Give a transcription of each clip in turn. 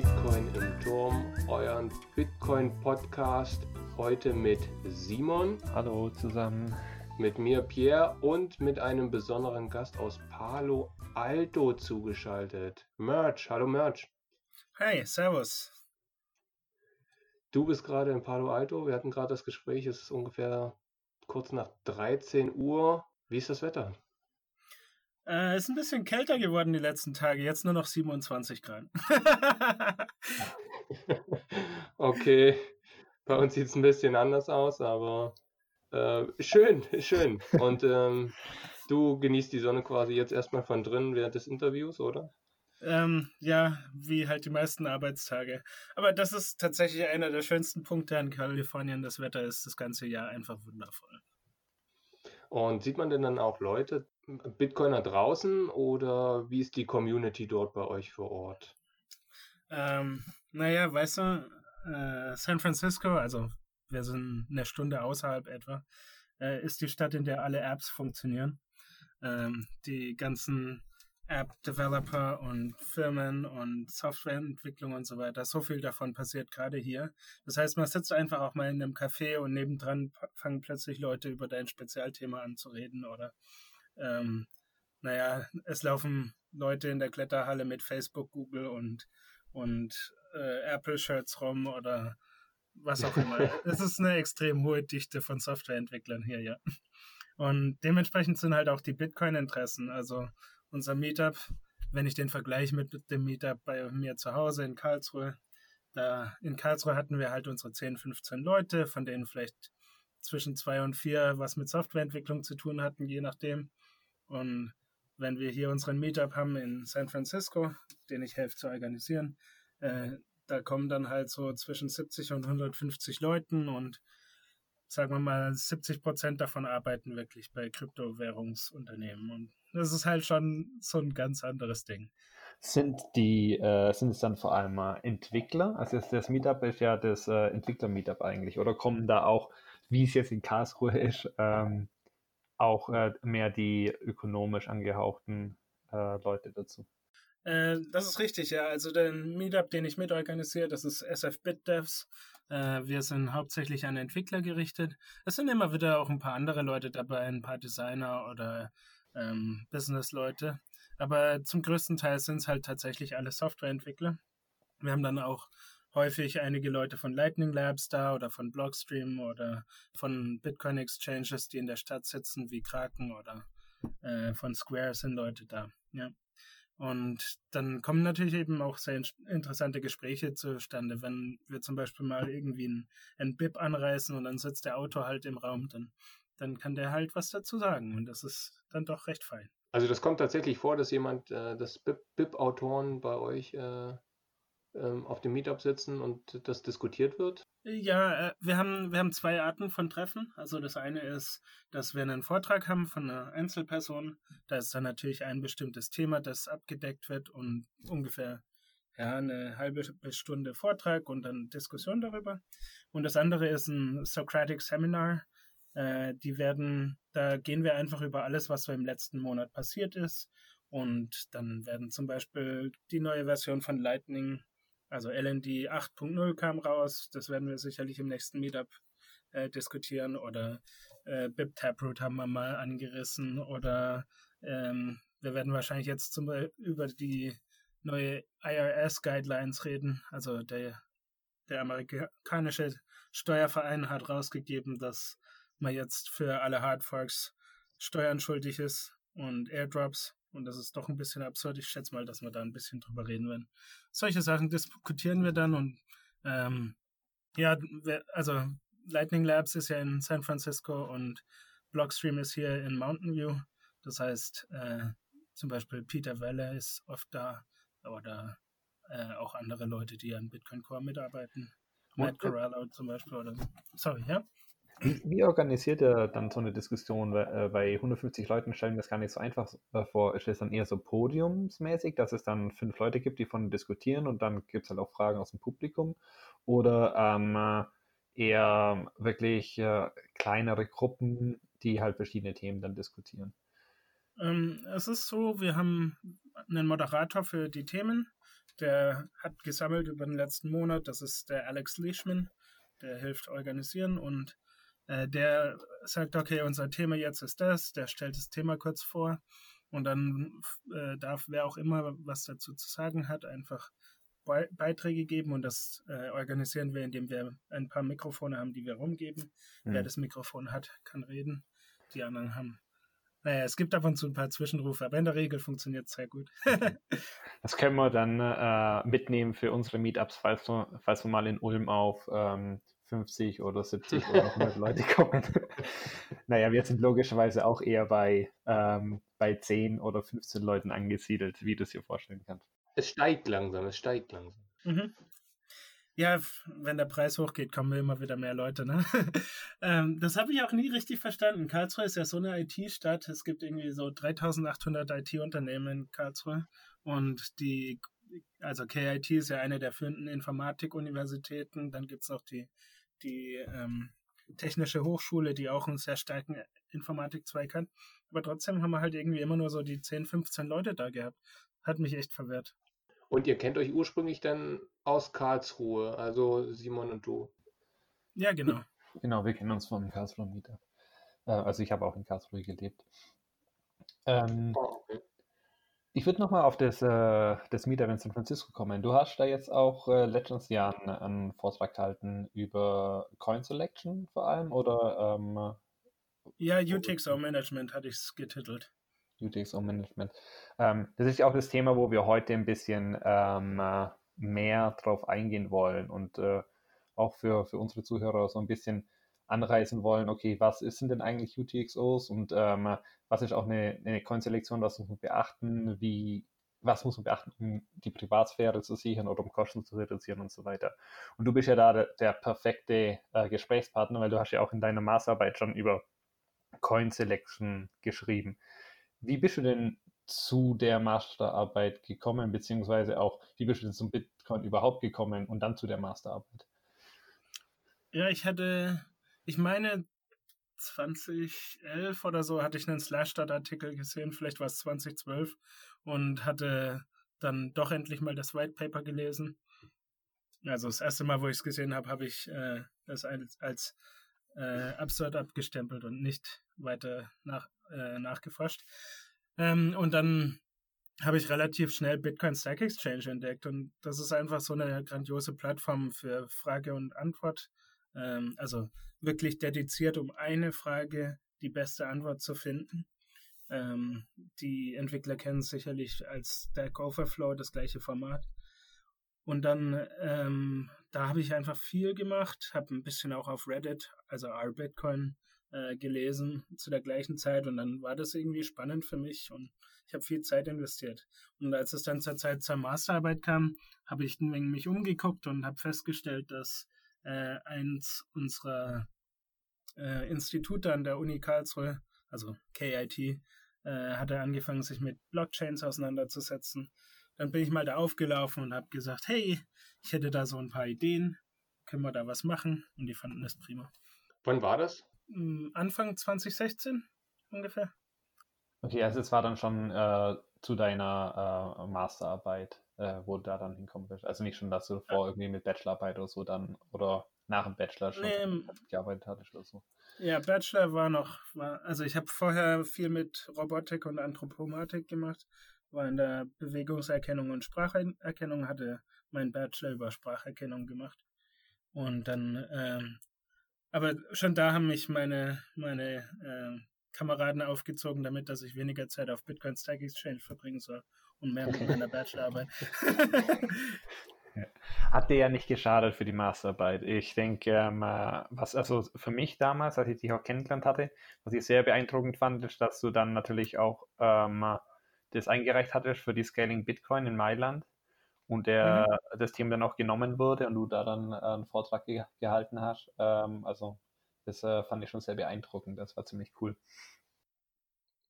Bitcoin im Turm, euren Bitcoin-Podcast. Heute mit Simon. Hallo zusammen. Mit mir Pierre und mit einem besonderen Gast aus Palo Alto zugeschaltet. Merch. Hallo Merch. Hey, Servus. Du bist gerade in Palo Alto. Wir hatten gerade das Gespräch. Es ist ungefähr kurz nach 13 Uhr. Wie ist das Wetter? Äh, ist ein bisschen kälter geworden die letzten Tage. Jetzt nur noch 27 Grad. okay. Bei uns sieht es ein bisschen anders aus, aber äh, schön, schön. Und ähm, du genießt die Sonne quasi jetzt erstmal von drinnen während des Interviews, oder? Ähm, ja, wie halt die meisten Arbeitstage. Aber das ist tatsächlich einer der schönsten Punkte an Kalifornien. Das Wetter ist das ganze Jahr einfach wundervoll. Und sieht man denn dann auch Leute, Bitcoiner draußen oder wie ist die Community dort bei euch vor Ort? Ähm, naja, weißt du, äh, San Francisco, also wir sind eine Stunde außerhalb etwa, äh, ist die Stadt, in der alle Apps funktionieren. Ähm, die ganzen App-Developer und Firmen und Softwareentwicklung und so weiter. So viel davon passiert gerade hier. Das heißt, man sitzt einfach auch mal in einem Café und nebendran fangen plötzlich Leute über dein Spezialthema an zu reden oder ähm, naja, es laufen Leute in der Kletterhalle mit Facebook, Google und, und äh, Apple-Shirts rum oder was auch immer. es ist eine extrem hohe Dichte von Softwareentwicklern hier, ja. Und dementsprechend sind halt auch die Bitcoin-Interessen. Also unser Meetup, wenn ich den vergleiche mit dem Meetup bei mir zu Hause in Karlsruhe, da in Karlsruhe hatten wir halt unsere 10, 15 Leute, von denen vielleicht zwischen zwei und vier was mit Softwareentwicklung zu tun hatten, je nachdem. Und wenn wir hier unseren Meetup haben in San Francisco, den ich helfe zu organisieren, äh, da kommen dann halt so zwischen 70 und 150 Leuten und sagen wir mal 70 Prozent davon arbeiten wirklich bei Kryptowährungsunternehmen und das ist halt schon so ein ganz anderes Ding. Sind die, äh, sind es dann vor allem äh, Entwickler? Also das Meetup ist ja das äh, Entwickler-Meetup eigentlich oder kommen da auch, wie es jetzt in Karlsruhe ist, ähm, auch äh, mehr die ökonomisch angehauchten äh, Leute dazu? Äh, das ist richtig, ja. Also den Meetup, den ich mitorganisiere, das ist SF BitDevs. Wir sind hauptsächlich an Entwickler gerichtet. Es sind immer wieder auch ein paar andere Leute dabei, ein paar Designer oder ähm, Business-Leute. Aber zum größten Teil sind es halt tatsächlich alle Softwareentwickler. Wir haben dann auch häufig einige Leute von Lightning Labs da oder von Blockstream oder von Bitcoin Exchanges, die in der Stadt sitzen, wie Kraken oder äh, von Square sind Leute da. Ja. Und dann kommen natürlich eben auch sehr interessante Gespräche zustande, wenn wir zum Beispiel mal irgendwie ein, ein BIP anreißen und dann sitzt der Autor halt im Raum, dann, dann kann der halt was dazu sagen und das ist dann doch recht fein. Also das kommt tatsächlich vor, dass jemand, äh, dass BIP-Autoren bei euch äh, ähm, auf dem Meetup sitzen und das diskutiert wird? Ja, äh, wir haben, wir haben zwei Arten von Treffen. Also das eine ist, dass wir einen Vortrag haben von einer Einzelperson. Da ist dann natürlich ein bestimmtes Thema, das abgedeckt wird und ungefähr ja, eine halbe Stunde Vortrag und dann Diskussion darüber. Und das andere ist ein Socratic Seminar. Äh, die werden, da gehen wir einfach über alles, was so im letzten Monat passiert ist. Und dann werden zum Beispiel die neue Version von Lightning also LND 8.0 kam raus, das werden wir sicherlich im nächsten Meetup äh, diskutieren oder äh, BIP Taproot haben wir mal angerissen oder ähm, wir werden wahrscheinlich jetzt zum Beispiel über die neue IRS Guidelines reden. Also der, der amerikanische Steuerverein hat rausgegeben, dass man jetzt für alle Hardforks Steuern schuldig ist und Airdrops. Und das ist doch ein bisschen absurd. Ich schätze mal, dass wir da ein bisschen drüber reden werden. Solche Sachen diskutieren wir dann und ähm, ja, also Lightning Labs ist ja in San Francisco und Blockstream ist hier in Mountain View. Das heißt, äh, zum Beispiel Peter Welle ist oft da oder äh, auch andere Leute, die an Bitcoin Core mitarbeiten. Matt Corallo zum Beispiel oder sorry, ja. Wie, wie organisiert ihr dann so eine Diskussion? Äh, bei 150 Leuten stellen wir das gar nicht so einfach äh, vor. Ist es dann eher so podiumsmäßig, dass es dann fünf Leute gibt, die von diskutieren und dann gibt es halt auch Fragen aus dem Publikum? Oder ähm, eher wirklich äh, kleinere Gruppen, die halt verschiedene Themen dann diskutieren? Ähm, es ist so, wir haben einen Moderator für die Themen, der hat gesammelt über den letzten Monat. Das ist der Alex Leishman, der hilft organisieren und äh, der sagt, okay, unser Thema jetzt ist das, der stellt das Thema kurz vor und dann äh, darf wer auch immer was dazu zu sagen hat, einfach Be Beiträge geben und das äh, organisieren wir, indem wir ein paar Mikrofone haben, die wir rumgeben. Mhm. Wer das Mikrofon hat, kann reden. Die anderen haben naja, es gibt ab und zu ein paar Zwischenrufe, aber in der Regel funktioniert es sehr gut. das können wir dann äh, mitnehmen für unsere Meetups, falls wir, falls wir mal in Ulm auf ähm, 50 oder 70 oder 100 Leute kommen. naja, wir sind logischerweise auch eher bei, ähm, bei 10 oder 15 Leuten angesiedelt, wie du es dir vorstellen kannst. Es steigt langsam, es steigt langsam. Mhm. Ja, wenn der Preis hochgeht, kommen immer wieder mehr Leute. Ne? ähm, das habe ich auch nie richtig verstanden. Karlsruhe ist ja so eine IT-Stadt. Es gibt irgendwie so 3800 IT-Unternehmen in Karlsruhe. Und die, also KIT ist ja eine der führenden Informatik-Universitäten. Dann gibt es auch die, die ähm, Technische Hochschule, die auch einen sehr starken Informatik-Zweig hat. Aber trotzdem haben wir halt irgendwie immer nur so die 10, 15 Leute da gehabt. Hat mich echt verwirrt. Und ihr kennt euch ursprünglich dann aus Karlsruhe, also Simon und du. Ja, genau. Genau, wir kennen uns vom Karlsruhe Mieter. Äh, also ich habe auch in Karlsruhe gelebt. Ähm, oh, okay. Ich würde nochmal auf das, äh, das Meetup in San Francisco kommen. Du hast da jetzt auch äh, letztes Jahr einen, einen, Vortrag gehalten über Coin Selection vor allem oder? Ähm, ja, UTXO Management hatte ich es getitelt. UTXO Management. Ähm, das ist ja auch das Thema, wo wir heute ein bisschen ähm, mehr drauf eingehen wollen und äh, auch für, für unsere Zuhörer so ein bisschen anreißen wollen, okay, was ist, sind denn eigentlich UTXOs und ähm, was ist auch eine, eine Konstellation, was muss man beachten, wie, was muss man beachten, um die Privatsphäre zu sichern oder um Kosten zu reduzieren und so weiter. Und du bist ja da der, der perfekte äh, Gesprächspartner, weil du hast ja auch in deiner Masterarbeit schon über Coin Selection geschrieben. Wie bist du denn zu der Masterarbeit gekommen, beziehungsweise auch, wie bist du denn zum Bitcoin überhaupt gekommen und dann zu der Masterarbeit? Ja, ich hatte, ich meine, 2011 oder so hatte ich einen Slashdot-Artikel gesehen, vielleicht war es 2012 und hatte dann doch endlich mal das White Paper gelesen. Also das erste Mal, wo ich es gesehen habe, habe ich äh, das als, als äh, absurd abgestempelt und nicht weiter nach, äh, nachgeforscht. Ähm, und dann habe ich relativ schnell Bitcoin Stack Exchange entdeckt und das ist einfach so eine grandiose Plattform für Frage und Antwort. Ähm, also wirklich dediziert, um eine Frage die beste Antwort zu finden. Ähm, die Entwickler kennen sicherlich als Stack Overflow das gleiche Format. Und dann, ähm, da habe ich einfach viel gemacht, habe ein bisschen auch auf Reddit, also R-Bitcoin, äh, gelesen zu der gleichen Zeit und dann war das irgendwie spannend für mich und ich habe viel Zeit investiert. Und als es dann zur Zeit zur Masterarbeit kam, habe ich mich umgeguckt und habe festgestellt, dass äh, eins unserer äh, Institute an der Uni Karlsruhe, also KIT, äh, hatte angefangen, sich mit Blockchains auseinanderzusetzen. Dann bin ich mal da aufgelaufen und habe gesagt, hey, ich hätte da so ein paar Ideen, können wir da was machen? Und die fanden das prima. Wann war das? Hm, Anfang 2016 ungefähr. Okay, also es war dann schon äh, zu deiner äh, Masterarbeit, äh, wo du da dann hinkommen bist. Also nicht schon, dass du vor irgendwie mit Bachelorarbeit oder so dann oder nach dem Bachelor schon nee, gearbeitet hattest oder so. Ja, Bachelor war noch, war, also ich habe vorher viel mit Robotik und Anthropomatik gemacht, war in der Bewegungserkennung und Spracherkennung, hatte meinen Bachelor über Spracherkennung gemacht. Und dann ähm, aber schon da haben mich meine, meine äh, Kameraden aufgezogen, damit dass ich weniger Zeit auf Bitcoin Stack Exchange verbringen soll und mehr mit meiner Bachelorarbeit. Hat dir ja nicht geschadet für die Masterarbeit. Ich denke, ähm, äh, was also für mich damals, als ich dich auch kennengelernt hatte, was ich sehr beeindruckend fand, ist, dass du dann natürlich auch ähm, das eingereicht hattest für die Scaling Bitcoin in Mailand und der, mhm. das Thema dann auch genommen wurde und du da dann äh, einen Vortrag ge gehalten hast. Ähm, also das äh, fand ich schon sehr beeindruckend. Das war ziemlich cool.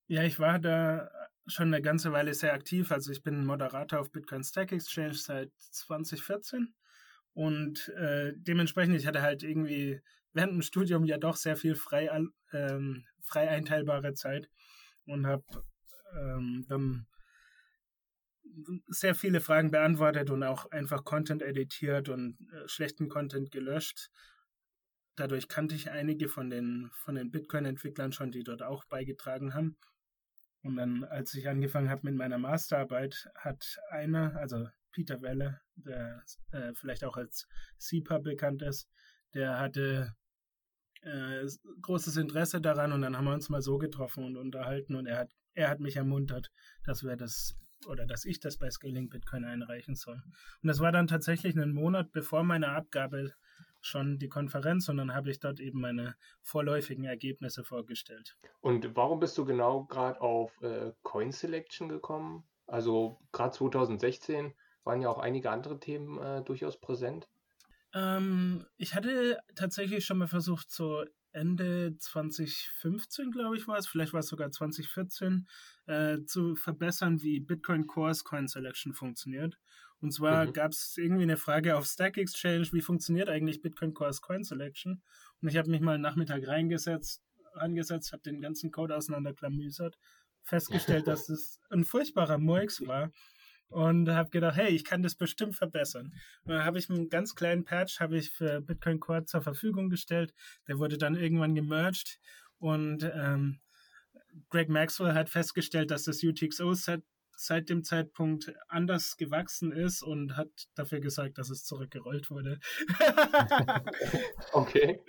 Ja, ich war da schon eine ganze Weile sehr aktiv. Also ich bin Moderator auf Bitcoin Stack Exchange seit 2014 und äh, dementsprechend, ich hatte halt irgendwie während dem Studium ja doch sehr viel frei, ähm, frei einteilbare Zeit und habe ähm, dann sehr viele Fragen beantwortet und auch einfach Content editiert und äh, schlechten Content gelöscht. Dadurch kannte ich einige von den, von den Bitcoin-Entwicklern schon, die dort auch beigetragen haben. Und dann, als ich angefangen habe mit meiner Masterarbeit, hat einer, also Peter Welle, der äh, vielleicht auch als SIPA bekannt ist, der hatte äh, großes Interesse daran und dann haben wir uns mal so getroffen und unterhalten und er hat, er hat mich ermuntert, dass wir das oder dass ich das bei Scaling Bitcoin einreichen soll. Und das war dann tatsächlich einen Monat bevor meine Abgabe schon die Konferenz und dann habe ich dort eben meine vorläufigen Ergebnisse vorgestellt. Und warum bist du genau gerade auf äh, Coin Selection gekommen? Also gerade 2016 waren ja auch einige andere Themen äh, durchaus präsent. Ähm, ich hatte tatsächlich schon mal versucht, so Ende 2015, glaube ich, war es, vielleicht war es sogar 2014, äh, zu verbessern, wie Bitcoin Cores Coin Selection funktioniert. Und zwar mhm. gab es irgendwie eine Frage auf Stack Exchange, wie funktioniert eigentlich Bitcoin Cores Coin Selection? Und ich habe mich mal einen Nachmittag reingesetzt, angesetzt, habe den ganzen Code auseinanderklamüsert, festgestellt, dass es ein furchtbarer Murks war und habe gedacht, hey, ich kann das bestimmt verbessern. Und dann habe ich einen ganz kleinen Patch habe ich für Bitcoin Core zur Verfügung gestellt. Der wurde dann irgendwann gemerged und ähm, Greg Maxwell hat festgestellt, dass das UTXO seit, dem Zeitpunkt anders gewachsen ist und hat dafür gesagt, dass es zurückgerollt wurde. okay.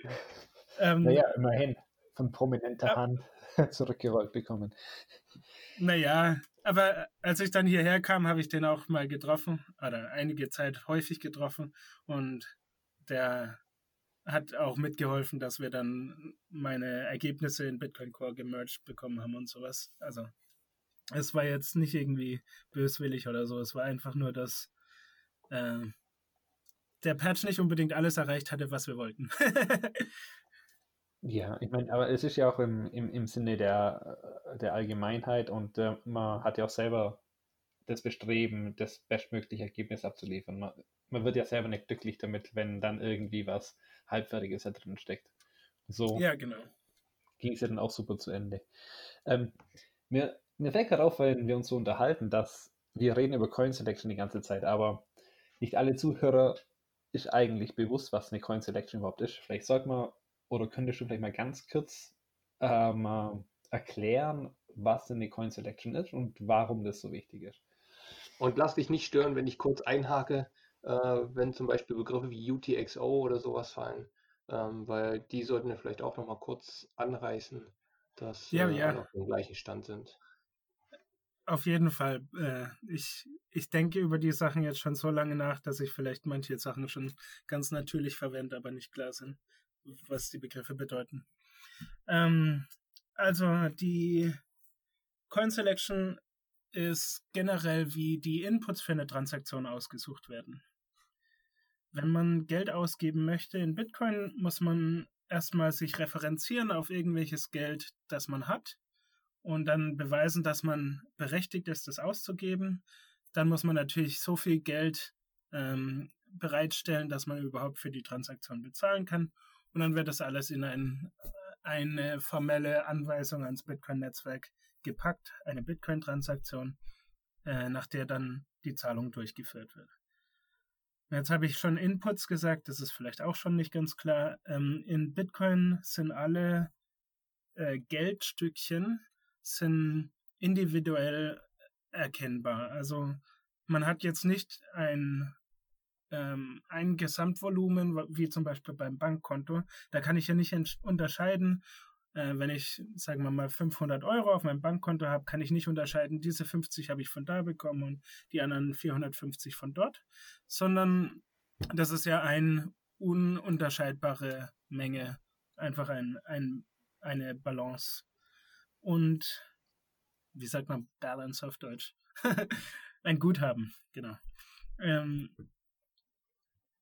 Ähm, naja, immerhin von prominenter ja. Hand zurückgerollt bekommen. Naja, aber als ich dann hierher kam, habe ich den auch mal getroffen, oder einige Zeit häufig getroffen und der hat auch mitgeholfen, dass wir dann meine Ergebnisse in Bitcoin Core gemerged bekommen haben und sowas. Also es war jetzt nicht irgendwie böswillig oder so, es war einfach nur, dass äh, der Patch nicht unbedingt alles erreicht hatte, was wir wollten. Ja, ich meine, aber es ist ja auch im, im, im Sinne der, der Allgemeinheit und äh, man hat ja auch selber das Bestreben, das bestmögliche Ergebnis abzuliefern. Man, man wird ja selber nicht glücklich damit, wenn dann irgendwie was Halbfertiges da drin steckt. So ja, genau. ging es ja dann auch super zu Ende. Ähm, mir, mir fällt gerade auf, wenn wir uns so unterhalten, dass wir reden über Coin Selection die ganze Zeit, aber nicht alle Zuhörer ist eigentlich bewusst, was eine Coin Selection überhaupt ist. Vielleicht sollte man oder könntest du vielleicht mal ganz kurz ähm, erklären, was denn die Coin Selection ist und warum das so wichtig ist? Und lass dich nicht stören, wenn ich kurz einhake, äh, wenn zum Beispiel Begriffe wie UTXO oder sowas fallen, ähm, weil die sollten wir vielleicht auch nochmal kurz anreißen, dass ja, äh, ja. auf dem gleichen Stand sind. Auf jeden Fall. Äh, ich, ich denke über die Sachen jetzt schon so lange nach, dass ich vielleicht manche Sachen schon ganz natürlich verwende, aber nicht klar sind was die Begriffe bedeuten. Ähm, also die Coin Selection ist generell, wie die Inputs für eine Transaktion ausgesucht werden. Wenn man Geld ausgeben möchte in Bitcoin, muss man erstmal sich referenzieren auf irgendwelches Geld, das man hat und dann beweisen, dass man berechtigt ist, das auszugeben. Dann muss man natürlich so viel Geld ähm, bereitstellen, dass man überhaupt für die Transaktion bezahlen kann. Und dann wird das alles in ein, eine formelle Anweisung ans Bitcoin-Netzwerk gepackt, eine Bitcoin-Transaktion, äh, nach der dann die Zahlung durchgeführt wird. Jetzt habe ich schon Inputs gesagt, das ist vielleicht auch schon nicht ganz klar. Ähm, in Bitcoin sind alle äh, Geldstückchen sind individuell erkennbar. Also man hat jetzt nicht ein ähm, ein Gesamtvolumen, wie zum Beispiel beim Bankkonto. Da kann ich ja nicht unterscheiden, äh, wenn ich, sagen wir mal, 500 Euro auf meinem Bankkonto habe, kann ich nicht unterscheiden, diese 50 habe ich von da bekommen und die anderen 450 von dort, sondern das ist ja eine ununterscheidbare Menge, einfach ein, ein, eine Balance. Und wie sagt man Balance auf Deutsch? ein Guthaben, genau. Ähm,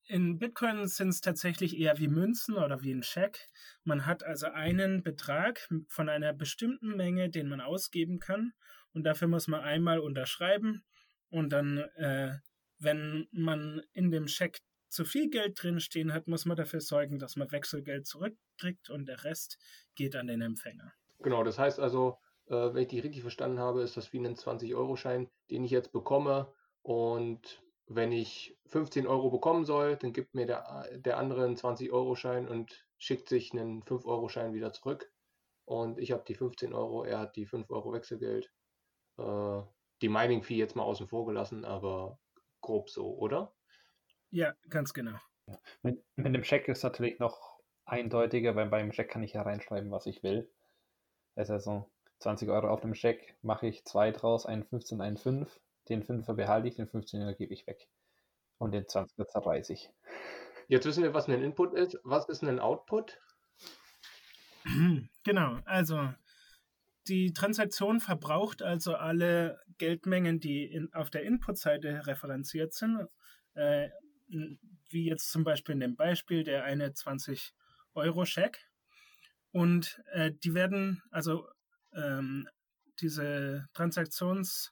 in Bitcoin sind es tatsächlich eher wie Münzen oder wie ein Scheck. Man hat also einen Betrag von einer bestimmten Menge, den man ausgeben kann. Und dafür muss man einmal unterschreiben. Und dann, äh, wenn man in dem Scheck zu viel Geld drinstehen hat, muss man dafür sorgen, dass man Wechselgeld zurückkriegt und der Rest geht an den Empfänger. Genau, das heißt also, äh, wenn ich die richtig verstanden habe, ist das wie ein 20-Euro-Schein, den ich jetzt bekomme. Und wenn ich 15 Euro bekommen soll, dann gibt mir der, der andere einen 20-Euro-Schein und schickt sich einen 5-Euro-Schein wieder zurück. Und ich habe die 15 Euro, er hat die 5 Euro Wechselgeld. Äh, die Mining-Fee jetzt mal außen vor gelassen, aber grob so, oder? Ja, ganz genau. Mit, mit dem Scheck ist natürlich noch eindeutiger, weil beim Scheck kann ich ja reinschreiben, was ich will. Das ist also 20 Euro auf dem Scheck, mache ich zwei draus, einen 15, einen 5. Den 5er behalte ich, den 15er gebe ich weg. Und den 20er zerreiße ich. Jetzt wissen wir, was ein Input ist. Was ist ein Output? Genau, also die Transaktion verbraucht also alle Geldmengen, die in, auf der Input-Seite referenziert sind. Äh, wie jetzt zum Beispiel in dem Beispiel der eine 20 Euro Scheck. Und äh, die werden, also ähm, diese Transaktions,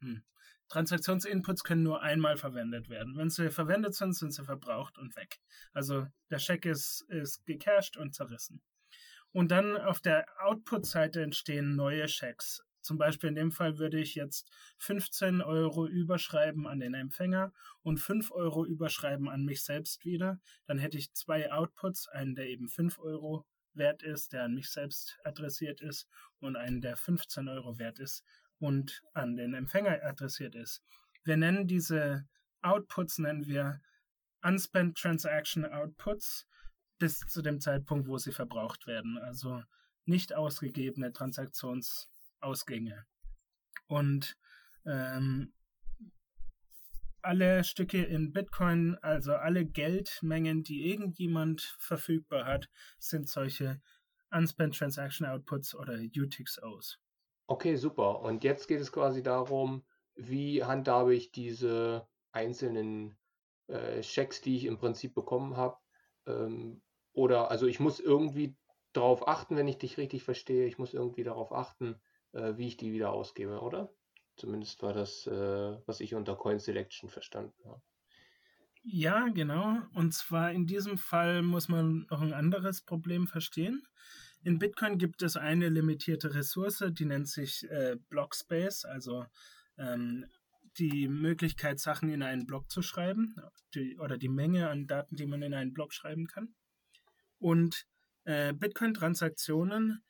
hm, Transaktionsinputs können nur einmal verwendet werden. Wenn sie verwendet sind, sind sie verbraucht und weg. Also der Scheck ist, ist gecached und zerrissen. Und dann auf der Output-Seite entstehen neue Schecks. Zum Beispiel in dem Fall würde ich jetzt 15 Euro überschreiben an den Empfänger und 5 Euro überschreiben an mich selbst wieder. Dann hätte ich zwei Outputs, einen, der eben 5 Euro wert ist, der an mich selbst adressiert ist, und einen, der 15 Euro wert ist und an den Empfänger adressiert ist. Wir nennen diese Outputs, nennen wir Unspent Transaction Outputs bis zu dem Zeitpunkt, wo sie verbraucht werden. Also nicht ausgegebene Transaktionsausgänge. Und ähm, alle Stücke in Bitcoin, also alle Geldmengen, die irgendjemand verfügbar hat, sind solche Unspent Transaction Outputs oder UTXOs. Okay, super. Und jetzt geht es quasi darum, wie handhabe ich diese einzelnen äh, die ich im Prinzip bekommen habe, ähm, oder also ich muss irgendwie darauf achten, wenn ich dich richtig verstehe, ich muss irgendwie darauf achten, äh, wie ich die wieder ausgebe, oder? Zumindest war das, äh, was ich unter Coin Selection verstanden habe. Ja, genau. Und zwar in diesem Fall muss man noch ein anderes Problem verstehen. In Bitcoin gibt es eine limitierte Ressource, die nennt sich äh, Blockspace, also ähm, die Möglichkeit, Sachen in einen Block zu schreiben die, oder die Menge an Daten, die man in einen Block schreiben kann. Und äh, Bitcoin-Transaktionen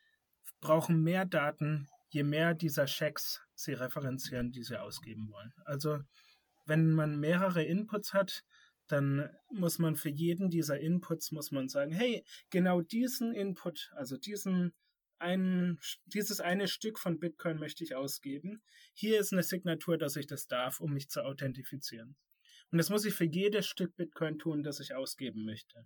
brauchen mehr Daten, je mehr dieser Checks sie referenzieren, die sie ausgeben wollen. Also wenn man mehrere Inputs hat, dann muss man für jeden dieser Inputs muss man sagen, hey, genau diesen Input, also diesen ein, dieses eine Stück von Bitcoin möchte ich ausgeben. Hier ist eine Signatur, dass ich das darf, um mich zu authentifizieren. Und das muss ich für jedes Stück Bitcoin tun, das ich ausgeben möchte.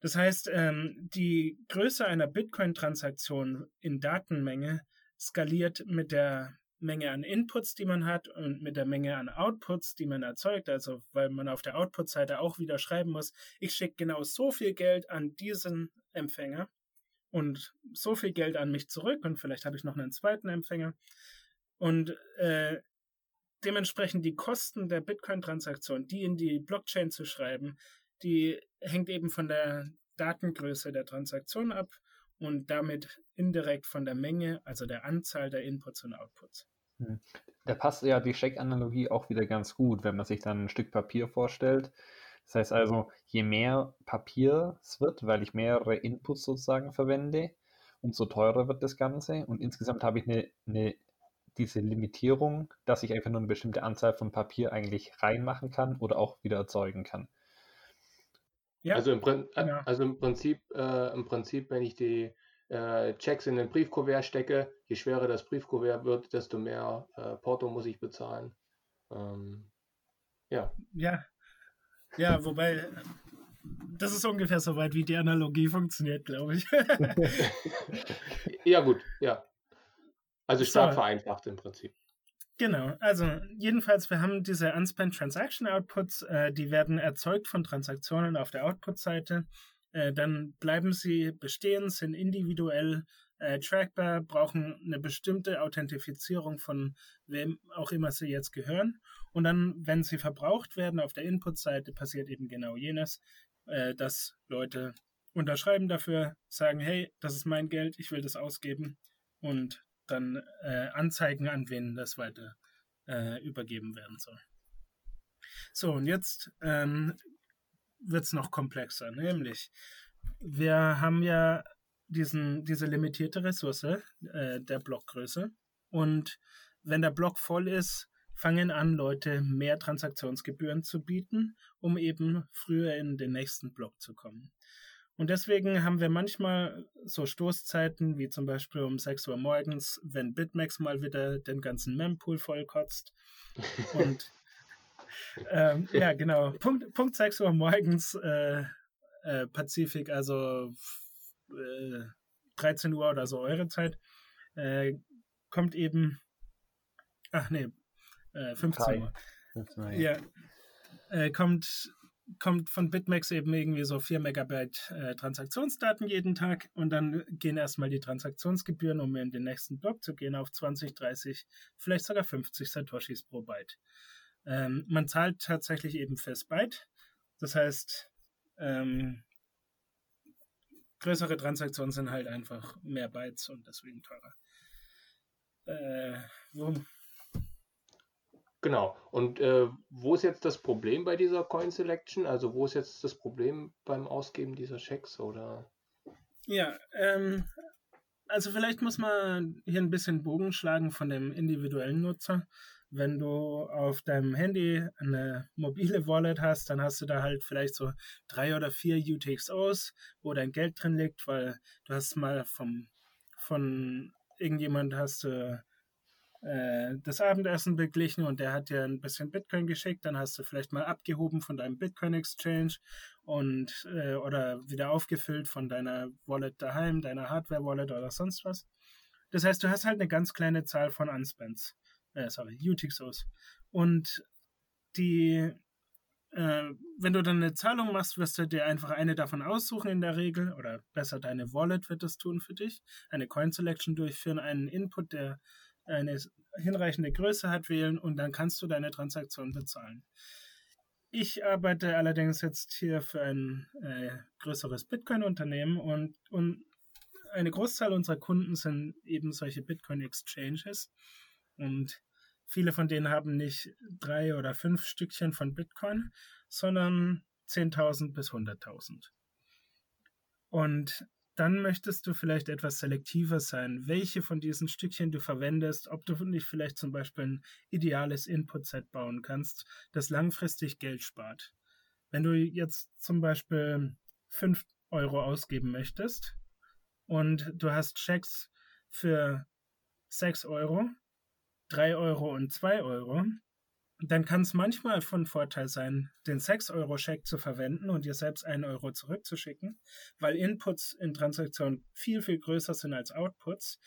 Das heißt, ähm, die Größe einer Bitcoin-Transaktion in Datenmenge skaliert mit der Menge an Inputs, die man hat und mit der Menge an Outputs, die man erzeugt. Also weil man auf der Output-Seite auch wieder schreiben muss, ich schicke genau so viel Geld an diesen Empfänger und so viel Geld an mich zurück und vielleicht habe ich noch einen zweiten Empfänger. Und äh, dementsprechend die Kosten der Bitcoin-Transaktion, die in die Blockchain zu schreiben, die hängt eben von der Datengröße der Transaktion ab und damit indirekt von der Menge, also der Anzahl der Inputs und Outputs. Hm. Da passt ja die Check-Analogie auch wieder ganz gut, wenn man sich dann ein Stück Papier vorstellt. Das heißt also, je mehr Papier es wird, weil ich mehrere Inputs sozusagen verwende, umso teurer wird das Ganze. Und insgesamt habe ich eine, eine, diese Limitierung, dass ich einfach nur eine bestimmte Anzahl von Papier eigentlich reinmachen kann oder auch wieder erzeugen kann. Ja, also, im, genau. also im Prinzip, äh, im Prinzip, wenn ich die äh, Checks in den Briefkuvert stecke, je schwerer das Briefkuvert wird, desto mehr äh, Porto muss ich bezahlen. Ähm, ja. Ja. Ja, wobei das ist ungefähr so weit, wie die Analogie funktioniert, glaube ich. ja, gut, ja. Also stark so. vereinfacht im Prinzip. Genau, also jedenfalls, wir haben diese Unspent Transaction Outputs, äh, die werden erzeugt von Transaktionen auf der Output-Seite. Äh, dann bleiben sie bestehen, sind individuell äh, trackbar, brauchen eine bestimmte Authentifizierung von wem auch immer sie jetzt gehören. Und dann, wenn sie verbraucht werden auf der Input-Seite, passiert eben genau jenes, äh, dass Leute unterschreiben dafür, sagen, hey, das ist mein Geld, ich will das ausgeben und dann äh, anzeigen, an wen das weiter äh, übergeben werden soll. So, und jetzt ähm, wird es noch komplexer, nämlich wir haben ja diesen, diese limitierte Ressource äh, der Blockgröße und wenn der Block voll ist, fangen an, Leute mehr Transaktionsgebühren zu bieten, um eben früher in den nächsten Block zu kommen. Und deswegen haben wir manchmal so Stoßzeiten, wie zum Beispiel um 6 Uhr morgens, wenn Bitmax mal wieder den ganzen Mempool vollkotzt. Und ähm, ja, genau. Punkt, Punkt 6 Uhr morgens äh, äh, Pazifik, also äh, 13 Uhr oder so eure Zeit, äh, kommt eben, ach nee, 15 Uhr. 15 Uhr. Ja, äh, kommt kommt von Bitmax eben irgendwie so 4 Megabyte äh, Transaktionsdaten jeden Tag und dann gehen erstmal die Transaktionsgebühren, um in den nächsten Block zu gehen, auf 20, 30, vielleicht sogar 50 Satoshis pro Byte. Ähm, man zahlt tatsächlich eben fürs Byte. Das heißt, ähm, größere Transaktionen sind halt einfach mehr Bytes und deswegen teurer. Äh, wo, Genau. Und äh, wo ist jetzt das Problem bei dieser Coin Selection? Also wo ist jetzt das Problem beim Ausgeben dieser Schecks oder? Ja, ähm, also vielleicht muss man hier ein bisschen Bogen schlagen von dem individuellen Nutzer. Wenn du auf deinem Handy eine mobile Wallet hast, dann hast du da halt vielleicht so drei oder vier UTXOs, wo dein Geld drin liegt, weil du hast mal vom, von irgendjemand hast du äh, das Abendessen beglichen und der hat dir ein bisschen Bitcoin geschickt, dann hast du vielleicht mal abgehoben von deinem Bitcoin Exchange und äh, oder wieder aufgefüllt von deiner Wallet daheim, deiner Hardware Wallet oder sonst was. Das heißt, du hast halt eine ganz kleine Zahl von Unspends, äh, sorry, UTXOs. Und die, äh, wenn du dann eine Zahlung machst, wirst du dir einfach eine davon aussuchen in der Regel, oder besser deine Wallet wird das tun für dich, eine Coin Selection durchführen, einen Input, der eine hinreichende Größe hat, wählen und dann kannst du deine Transaktion bezahlen. Ich arbeite allerdings jetzt hier für ein äh, größeres Bitcoin-Unternehmen und, und eine Großzahl unserer Kunden sind eben solche Bitcoin-Exchanges und viele von denen haben nicht drei oder fünf Stückchen von Bitcoin, sondern 10.000 bis 100.000. Und dann möchtest du vielleicht etwas selektiver sein, welche von diesen Stückchen du verwendest, ob du nicht vielleicht zum Beispiel ein ideales Input-Set bauen kannst, das langfristig Geld spart. Wenn du jetzt zum Beispiel 5 Euro ausgeben möchtest und du hast Checks für 6 Euro, 3 Euro und 2 Euro, dann kann es manchmal von Vorteil sein, den 6-Euro-Scheck zu verwenden und dir selbst 1 Euro zurückzuschicken, weil Inputs in Transaktionen viel, viel größer sind als Outputs.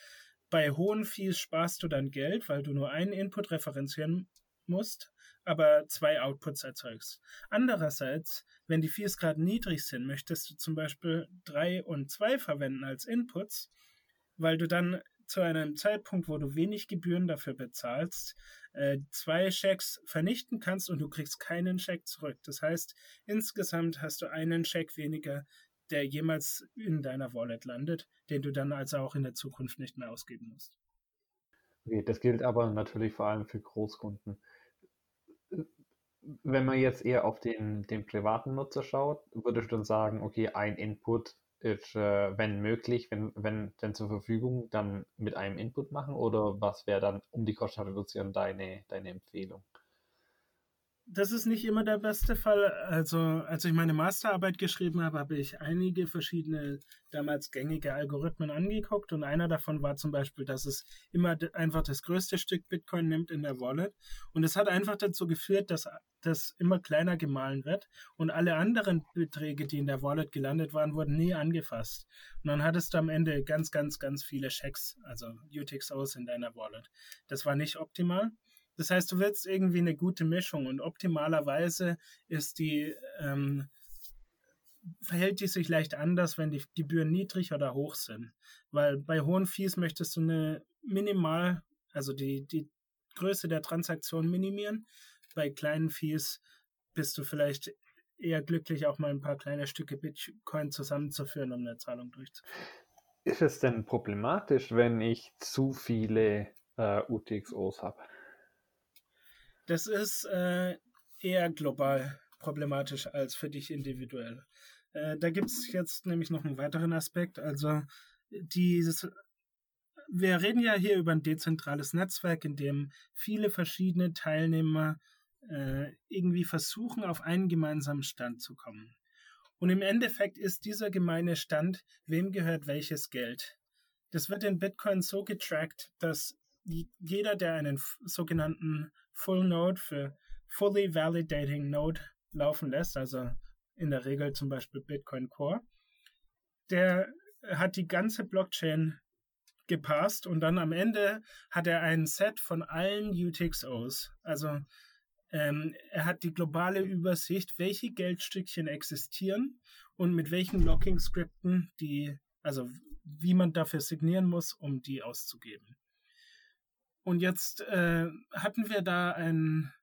Bei hohen Fees sparst du dann Geld, weil du nur einen Input referenzieren musst, aber zwei Outputs erzeugst. Andererseits, wenn die Fees gerade niedrig sind, möchtest du zum Beispiel 3 und 2 verwenden als Inputs, weil du dann zu einem Zeitpunkt, wo du wenig Gebühren dafür bezahlst, äh, zwei Schecks vernichten kannst und du kriegst keinen Scheck zurück. Das heißt, insgesamt hast du einen Scheck weniger, der jemals in deiner Wallet landet, den du dann also auch in der Zukunft nicht mehr ausgeben musst. Okay, das gilt aber natürlich vor allem für Großkunden. Wenn man jetzt eher auf den, den privaten Nutzer schaut, würdest du dann sagen, okay, ein Input ist, äh, wenn möglich, wenn, wenn denn zur Verfügung, dann mit einem Input machen oder was wäre dann, um die Kosten zu reduzieren, deine, deine Empfehlung? Das ist nicht immer der beste Fall. Also, als ich meine Masterarbeit geschrieben habe, habe ich einige verschiedene damals gängige Algorithmen angeguckt und einer davon war zum Beispiel, dass es immer einfach das größte Stück Bitcoin nimmt in der Wallet und es hat einfach dazu geführt, dass das immer kleiner gemahlen wird und alle anderen Beträge, die in der Wallet gelandet waren, wurden nie angefasst. Und dann hattest du am Ende ganz, ganz, ganz viele Checks, also UTXOs in deiner Wallet. Das war nicht optimal. Das heißt, du willst irgendwie eine gute Mischung und optimalerweise ist die, ähm, verhält die sich leicht anders, wenn die Gebühren niedrig oder hoch sind. Weil bei hohen Fees möchtest du eine minimal, also die, die Größe der Transaktion minimieren. Bei kleinen Fees bist du vielleicht eher glücklich, auch mal ein paar kleine Stücke Bitcoin zusammenzuführen, um eine Zahlung durchzuführen. Ist es denn problematisch, wenn ich zu viele äh, UTXOs habe? Das ist äh, eher global problematisch als für dich individuell. Äh, da gibt es jetzt nämlich noch einen weiteren Aspekt. Also dieses, wir reden ja hier über ein dezentrales Netzwerk, in dem viele verschiedene Teilnehmer äh, irgendwie versuchen, auf einen gemeinsamen Stand zu kommen. Und im Endeffekt ist dieser gemeine Stand, wem gehört welches Geld. Das wird in Bitcoin so getrackt, dass jeder, der einen sogenannten Full Node für Fully Validating Node laufen lässt, also in der Regel zum Beispiel Bitcoin Core, der hat die ganze Blockchain gepasst und dann am Ende hat er ein Set von allen UTXOs. Also ähm, er hat die globale Übersicht, welche Geldstückchen existieren und mit welchen Locking-Skripten die, also wie man dafür signieren muss, um die auszugeben. Und jetzt äh, hatten wir da einen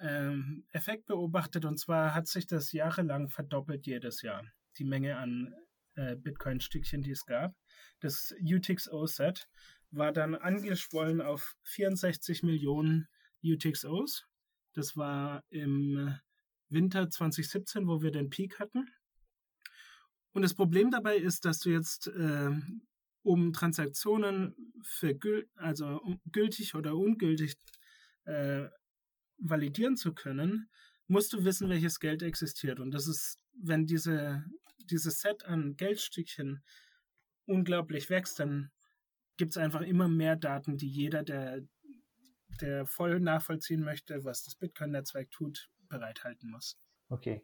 ähm, Effekt beobachtet und zwar hat sich das jahrelang verdoppelt jedes Jahr, die Menge an äh, Bitcoin-Stückchen, die es gab. Das UTXO-Set war dann angeschwollen auf 64 Millionen UTXOs das war im Winter 2017, wo wir den Peak hatten. Und das Problem dabei ist, dass du jetzt, äh, um Transaktionen für gül also um gültig oder ungültig äh, validieren zu können, musst du wissen, welches Geld existiert. Und das ist, wenn diese, dieses Set an Geldstückchen unglaublich wächst, dann gibt es einfach immer mehr Daten, die jeder, der der voll nachvollziehen möchte, was das Bitcoin-Netzwerk tut, bereithalten muss. Okay.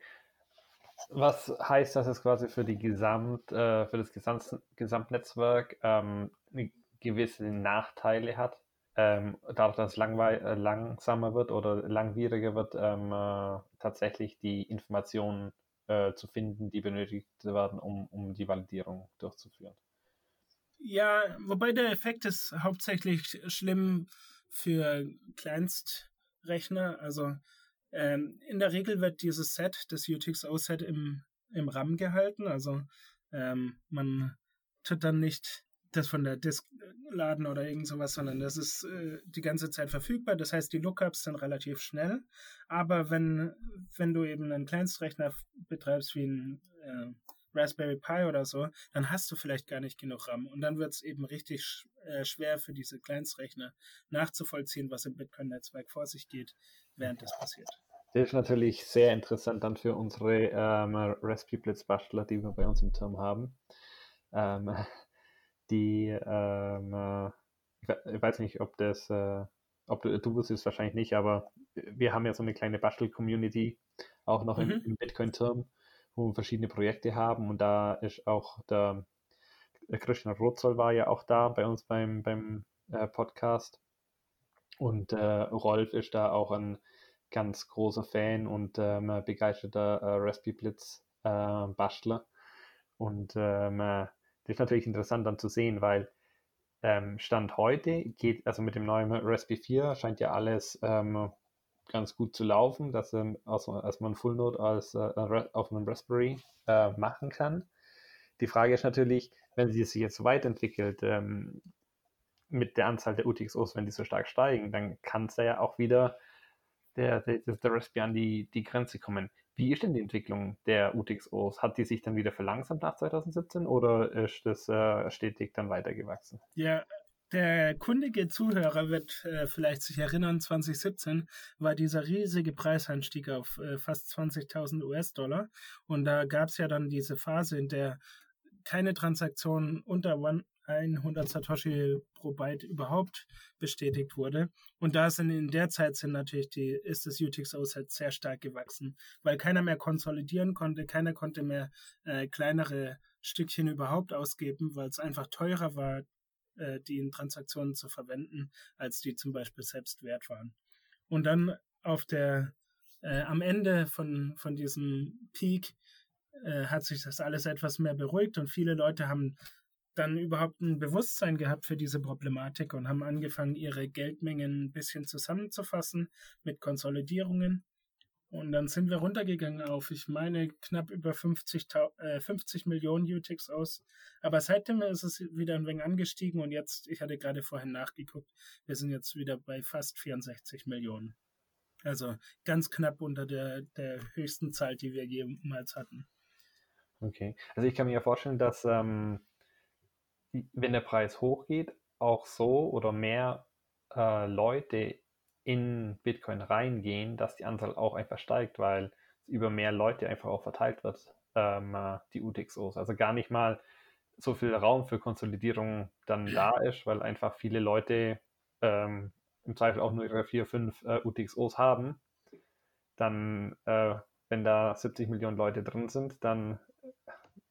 Was heißt das jetzt quasi für die Gesamt, äh, für das Gesamt, Gesamtnetzwerk ähm, gewisse Nachteile hat? Ähm, dadurch, dass es äh, langsamer wird oder langwieriger wird, ähm, äh, tatsächlich die Informationen äh, zu finden, die benötigt werden, um, um die Validierung durchzuführen. Ja, wobei der Effekt ist hauptsächlich schlimm für Kleinstrechner. Also ähm, in der Regel wird dieses Set, das UTXO-Set im, im RAM gehalten. Also ähm, man tut dann nicht das von der Disk laden oder irgend sowas, sondern das ist äh, die ganze Zeit verfügbar. Das heißt, die Lookups sind relativ schnell. Aber wenn, wenn du eben einen Kleinstrechner betreibst wie ein äh, Raspberry Pi oder so, dann hast du vielleicht gar nicht genug RAM. Und dann wird es eben richtig sch äh, schwer für diese Kleinstrechner nachzuvollziehen, was im Bitcoin-Netzwerk vor sich geht, während das passiert. Das ist natürlich sehr interessant dann für unsere ähm, Raspberry Blitz-Bastler, die wir bei uns im Turm haben. Ähm, die, ähm, äh, ich weiß nicht, ob das, äh, ob du, du wusstest es wahrscheinlich nicht, aber wir haben ja so eine kleine Bastel-Community auch noch mhm. im, im Bitcoin-Turm wo wir verschiedene Projekte haben und da ist auch der, der Christian Rotzoll war ja auch da bei uns beim, beim äh, Podcast und äh, Rolf ist da auch ein ganz großer Fan und ähm, begeisterter äh, Raspberry Blitz äh, Bastler und ähm, das ist natürlich interessant dann zu sehen, weil ähm, Stand heute geht, also mit dem neuen Raspberry 4 scheint ja alles ähm, ganz gut zu laufen, dass, ähm, also, dass man Full Node als, äh, auf einem Raspberry äh, machen kann. Die Frage ist natürlich, wenn sie sich jetzt weiterentwickelt, ähm, mit der Anzahl der UTXOs, wenn die so stark steigen, dann kann es ja auch wieder der, der, der Raspberry an die, die Grenze kommen. Wie ist denn die Entwicklung der UTXOs? Hat die sich dann wieder verlangsamt nach 2017 oder ist das äh, stetig dann weitergewachsen? Ja, der kundige Zuhörer wird äh, vielleicht sich erinnern, 2017 war dieser riesige Preisanstieg auf äh, fast 20.000 US-Dollar. Und da gab es ja dann diese Phase, in der keine Transaktion unter 100 Satoshi pro Byte überhaupt bestätigt wurde. Und da sind in der Zeit sind natürlich die, ist das UTXO-Set sehr stark gewachsen, weil keiner mehr konsolidieren konnte, keiner konnte mehr äh, kleinere Stückchen überhaupt ausgeben, weil es einfach teurer war, äh, die in Transaktionen zu verwenden, als die zum Beispiel selbst wert waren. Und dann auf der, äh, am Ende von, von diesem Peak äh, hat sich das alles etwas mehr beruhigt und viele Leute haben dann überhaupt ein Bewusstsein gehabt für diese Problematik und haben angefangen, ihre Geldmengen ein bisschen zusammenzufassen mit Konsolidierungen. Und dann sind wir runtergegangen auf, ich meine, knapp über 50, äh, 50 Millionen UTXOs. Aber seitdem ist es wieder ein wenig angestiegen und jetzt, ich hatte gerade vorhin nachgeguckt, wir sind jetzt wieder bei fast 64 Millionen. Also ganz knapp unter der, der höchsten Zahl, die wir jemals hatten. Okay. Also ich kann mir ja vorstellen, dass ähm, wenn der Preis hochgeht, auch so oder mehr äh, Leute in Bitcoin reingehen, dass die Anzahl auch einfach steigt, weil über mehr Leute einfach auch verteilt wird, ähm, äh, die UTXOs. Also gar nicht mal so viel Raum für Konsolidierung dann da ist, weil einfach viele Leute ähm, im Zweifel auch nur ihre vier, fünf äh, UTXOs haben. Dann, äh, wenn da 70 Millionen Leute drin sind, dann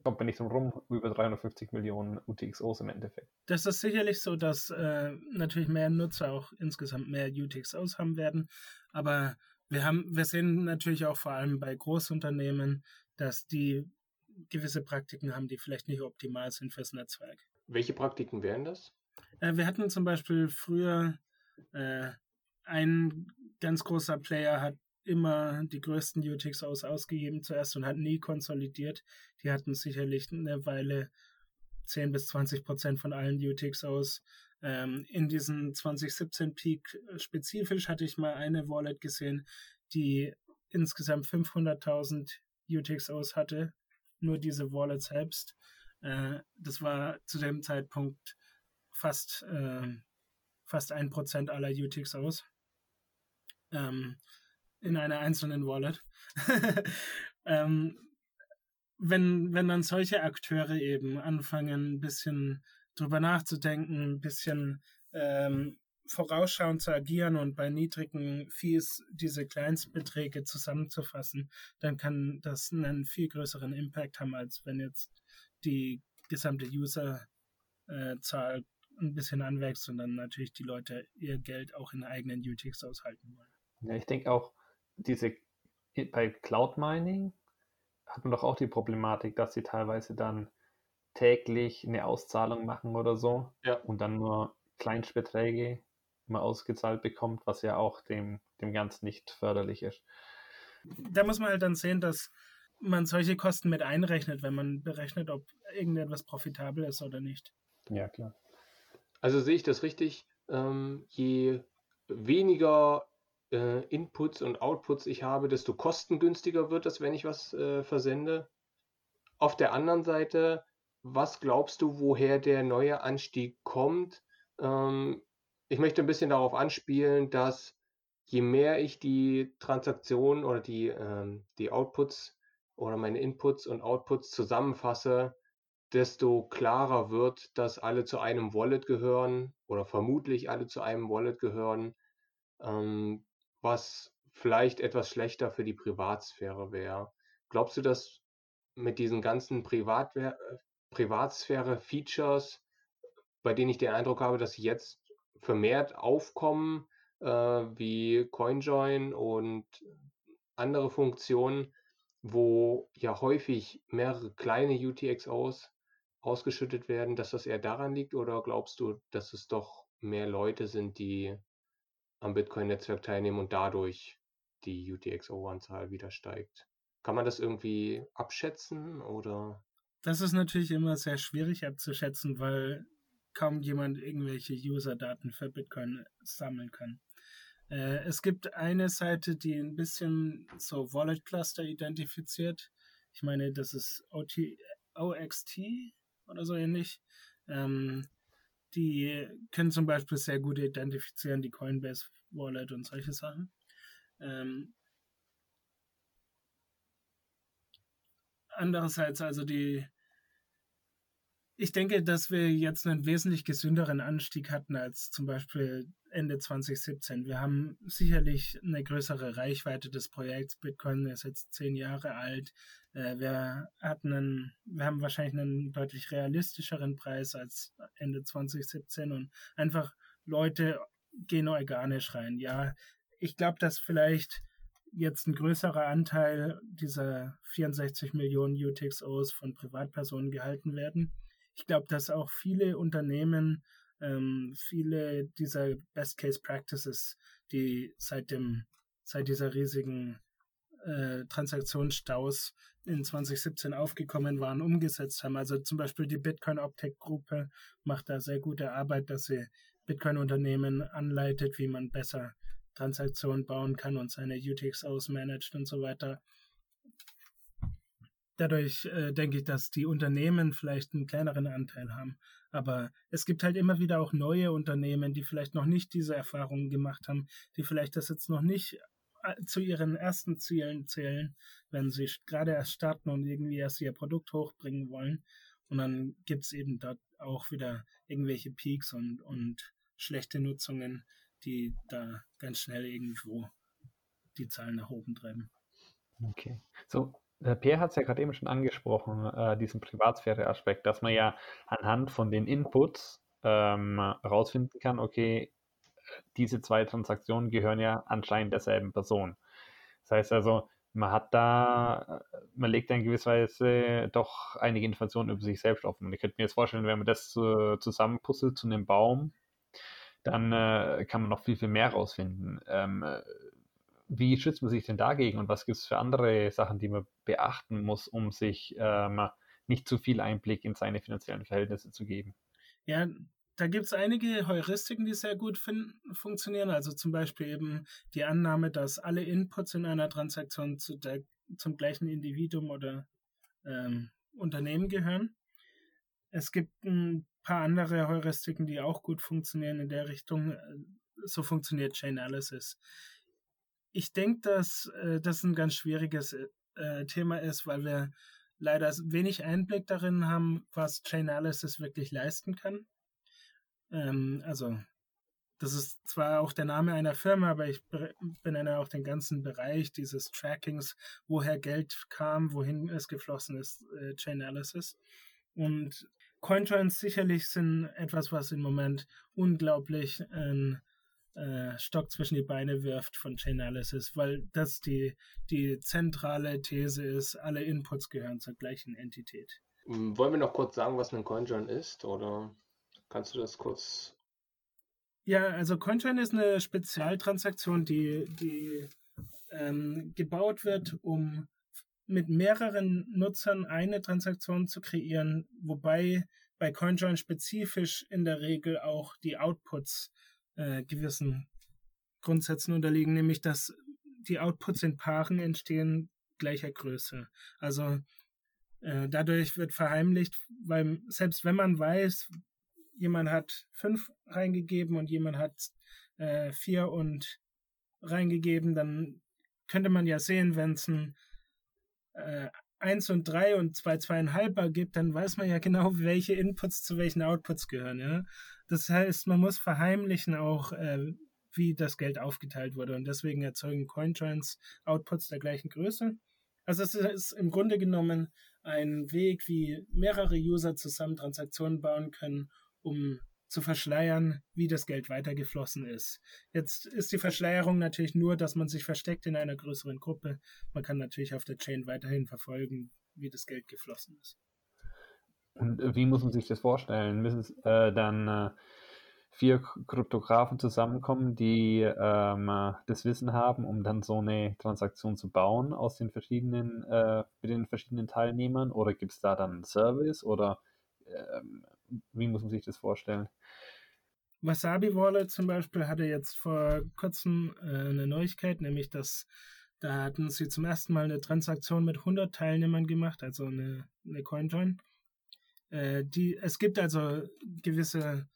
kommt man nicht drum rum, über 350 Millionen UTXOs im Endeffekt. Das ist sicherlich so, dass äh, natürlich mehr Nutzer auch insgesamt mehr UTXOs haben werden. Aber wir haben, wir sehen natürlich auch vor allem bei Großunternehmen, dass die gewisse Praktiken haben, die vielleicht nicht optimal sind fürs Netzwerk. Welche Praktiken wären das? Äh, wir hatten zum Beispiel früher äh, ein ganz großer Player hat immer die größten UTXOs ausgegeben zuerst und hat nie konsolidiert. Die hatten sicherlich eine Weile 10 bis 20 Prozent von allen UTXOs. Ähm, in diesem 2017 Peak spezifisch hatte ich mal eine Wallet gesehen, die insgesamt 500.000 UTXOs hatte. Nur diese Wallet selbst. Äh, das war zu dem Zeitpunkt fast, äh, fast ein Prozent aller UTXOs. Ähm, in einer einzelnen Wallet. ähm, wenn, wenn dann solche Akteure eben anfangen, ein bisschen drüber nachzudenken, ein bisschen ähm, vorausschauend zu agieren und bei niedrigen Fees diese Kleinstbeträge zusammenzufassen, dann kann das einen viel größeren Impact haben, als wenn jetzt die gesamte Userzahl äh, ein bisschen anwächst und dann natürlich die Leute ihr Geld auch in eigenen UTX aushalten wollen. Ja, ich denke auch, diese bei Cloud Mining hat man doch auch die Problematik, dass sie teilweise dann täglich eine Auszahlung machen oder so ja. und dann nur Kleinstbeträge mal ausgezahlt bekommt, was ja auch dem, dem Ganzen nicht förderlich ist. Da muss man halt dann sehen, dass man solche Kosten mit einrechnet, wenn man berechnet, ob irgendetwas profitabel ist oder nicht. Ja, klar. Also sehe ich das richtig, ähm, je weniger äh, Inputs und Outputs ich habe, desto kostengünstiger wird es, wenn ich was äh, versende. Auf der anderen Seite, was glaubst du, woher der neue Anstieg kommt? Ähm, ich möchte ein bisschen darauf anspielen, dass je mehr ich die Transaktionen oder die, ähm, die Outputs oder meine Inputs und Outputs zusammenfasse, desto klarer wird, dass alle zu einem Wallet gehören oder vermutlich alle zu einem Wallet gehören. Ähm, was vielleicht etwas schlechter für die Privatsphäre wäre. Glaubst du, dass mit diesen ganzen äh, Privatsphäre-Features, bei denen ich den Eindruck habe, dass sie jetzt vermehrt aufkommen, äh, wie CoinJoin und andere Funktionen, wo ja häufig mehrere kleine UTXOs ausgeschüttet werden, dass das eher daran liegt? Oder glaubst du, dass es doch mehr Leute sind, die am Bitcoin-Netzwerk teilnehmen und dadurch die UTXO-Anzahl wieder steigt. Kann man das irgendwie abschätzen oder? Das ist natürlich immer sehr schwierig abzuschätzen, weil kaum jemand irgendwelche User-Daten für Bitcoin sammeln kann. Äh, es gibt eine Seite, die ein bisschen so Wallet-Cluster identifiziert. Ich meine, das ist OT, OXT oder so ähnlich. Ähm, die können zum Beispiel sehr gut identifizieren, die Coinbase Wallet und solche Sachen. Ähm, andererseits also die ich denke, dass wir jetzt einen wesentlich gesünderen Anstieg hatten als zum Beispiel Ende 2017. Wir haben sicherlich eine größere Reichweite des Projekts. Bitcoin ist jetzt zehn Jahre alt. Äh, wir hatten einen, wir haben wahrscheinlich einen deutlich realistischeren Preis als Ende 2017 und einfach Leute gehen organisch rein. Ja, ich glaube, dass vielleicht jetzt ein größerer Anteil dieser 64 Millionen UTXOs von Privatpersonen gehalten werden ich glaube, dass auch viele Unternehmen ähm, viele dieser Best Case Practices, die seit dem seit dieser riesigen äh, Transaktionsstaus in 2017 aufgekommen waren, umgesetzt haben. Also zum Beispiel die Bitcoin Optech Gruppe macht da sehr gute Arbeit, dass sie Bitcoin-Unternehmen anleitet, wie man besser Transaktionen bauen kann und seine UTXOs managt und so weiter. Dadurch äh, denke ich, dass die Unternehmen vielleicht einen kleineren Anteil haben. Aber es gibt halt immer wieder auch neue Unternehmen, die vielleicht noch nicht diese Erfahrungen gemacht haben, die vielleicht das jetzt noch nicht äh, zu ihren ersten Zielen zählen, wenn sie gerade erst starten und irgendwie erst ihr Produkt hochbringen wollen. Und dann gibt es eben dort auch wieder irgendwelche Peaks und, und schlechte Nutzungen, die da ganz schnell irgendwo die Zahlen nach oben treiben. Okay. So, Pierre hat es ja gerade eben schon angesprochen, äh, diesen Privatsphäre-Aspekt, dass man ja anhand von den Inputs ähm, rausfinden kann, okay, diese zwei Transaktionen gehören ja anscheinend derselben Person. Das heißt also, man hat da, man legt in gewisser Weise doch einige Informationen über sich selbst offen. Ich könnte mir jetzt vorstellen, wenn man das äh, zusammenpuzzelt zu einem Baum, dann äh, kann man noch viel, viel mehr rausfinden. Ähm, wie schützt man sich denn dagegen und was gibt es für andere Sachen, die man beachten muss, um sich ähm, nicht zu viel Einblick in seine finanziellen Verhältnisse zu geben? Ja, da gibt es einige Heuristiken, die sehr gut funktionieren. Also zum Beispiel eben die Annahme, dass alle Inputs in einer Transaktion zu der, zum gleichen Individuum oder ähm, Unternehmen gehören. Es gibt ein paar andere Heuristiken, die auch gut funktionieren in der Richtung. So funktioniert Chainalysis ich denke, dass äh, das ein ganz schwieriges äh, Thema ist, weil wir leider wenig Einblick darin haben, was Chainalysis wirklich leisten kann. Ähm, also, das ist zwar auch der Name einer Firma, aber ich benenne auch den ganzen Bereich dieses Trackings, woher Geld kam, wohin es geflossen ist, äh, Chainalysis. Und Coinjoins sicherlich sind etwas, was im Moment unglaublich äh, äh, Stock zwischen die Beine wirft von Chainalysis, weil das die, die zentrale These ist, alle Inputs gehören zur gleichen Entität. Hm, wollen wir noch kurz sagen, was ein CoinJoin ist, oder kannst du das kurz? Ja, also CoinJoin ist eine Spezialtransaktion, die, die ähm, gebaut wird, um mit mehreren Nutzern eine Transaktion zu kreieren, wobei bei CoinJoin spezifisch in der Regel auch die Outputs äh, gewissen Grundsätzen unterliegen, nämlich dass die Outputs in Paaren entstehen gleicher Größe. Also äh, dadurch wird verheimlicht, weil selbst wenn man weiß, jemand hat fünf reingegeben und jemand hat äh, vier und reingegeben, dann könnte man ja sehen, wenn es ein äh, 1 und 3 und 2, 2,5er gibt, dann weiß man ja genau, welche Inputs zu welchen Outputs gehören. Ja? Das heißt, man muss verheimlichen auch, äh, wie das Geld aufgeteilt wurde. Und deswegen erzeugen Coinjoins Outputs der gleichen Größe. Also es ist im Grunde genommen ein Weg, wie mehrere User zusammen Transaktionen bauen können, um zu verschleiern, wie das Geld weitergeflossen ist. Jetzt ist die Verschleierung natürlich nur, dass man sich versteckt in einer größeren Gruppe. Man kann natürlich auf der Chain weiterhin verfolgen, wie das Geld geflossen ist. Und äh, wie muss man sich das vorstellen? Müssen äh, dann äh, vier Kryptografen zusammenkommen, die ähm, das Wissen haben, um dann so eine Transaktion zu bauen aus den verschiedenen, äh, mit den verschiedenen Teilnehmern? Oder gibt es da dann einen Service? Oder ähm, wie muss man sich das vorstellen? Wasabi Wallet zum Beispiel hatte jetzt vor kurzem äh, eine Neuigkeit, nämlich dass da hatten sie zum ersten Mal eine Transaktion mit 100 Teilnehmern gemacht, also eine, eine CoinJoin. Äh, die, es gibt also gewisse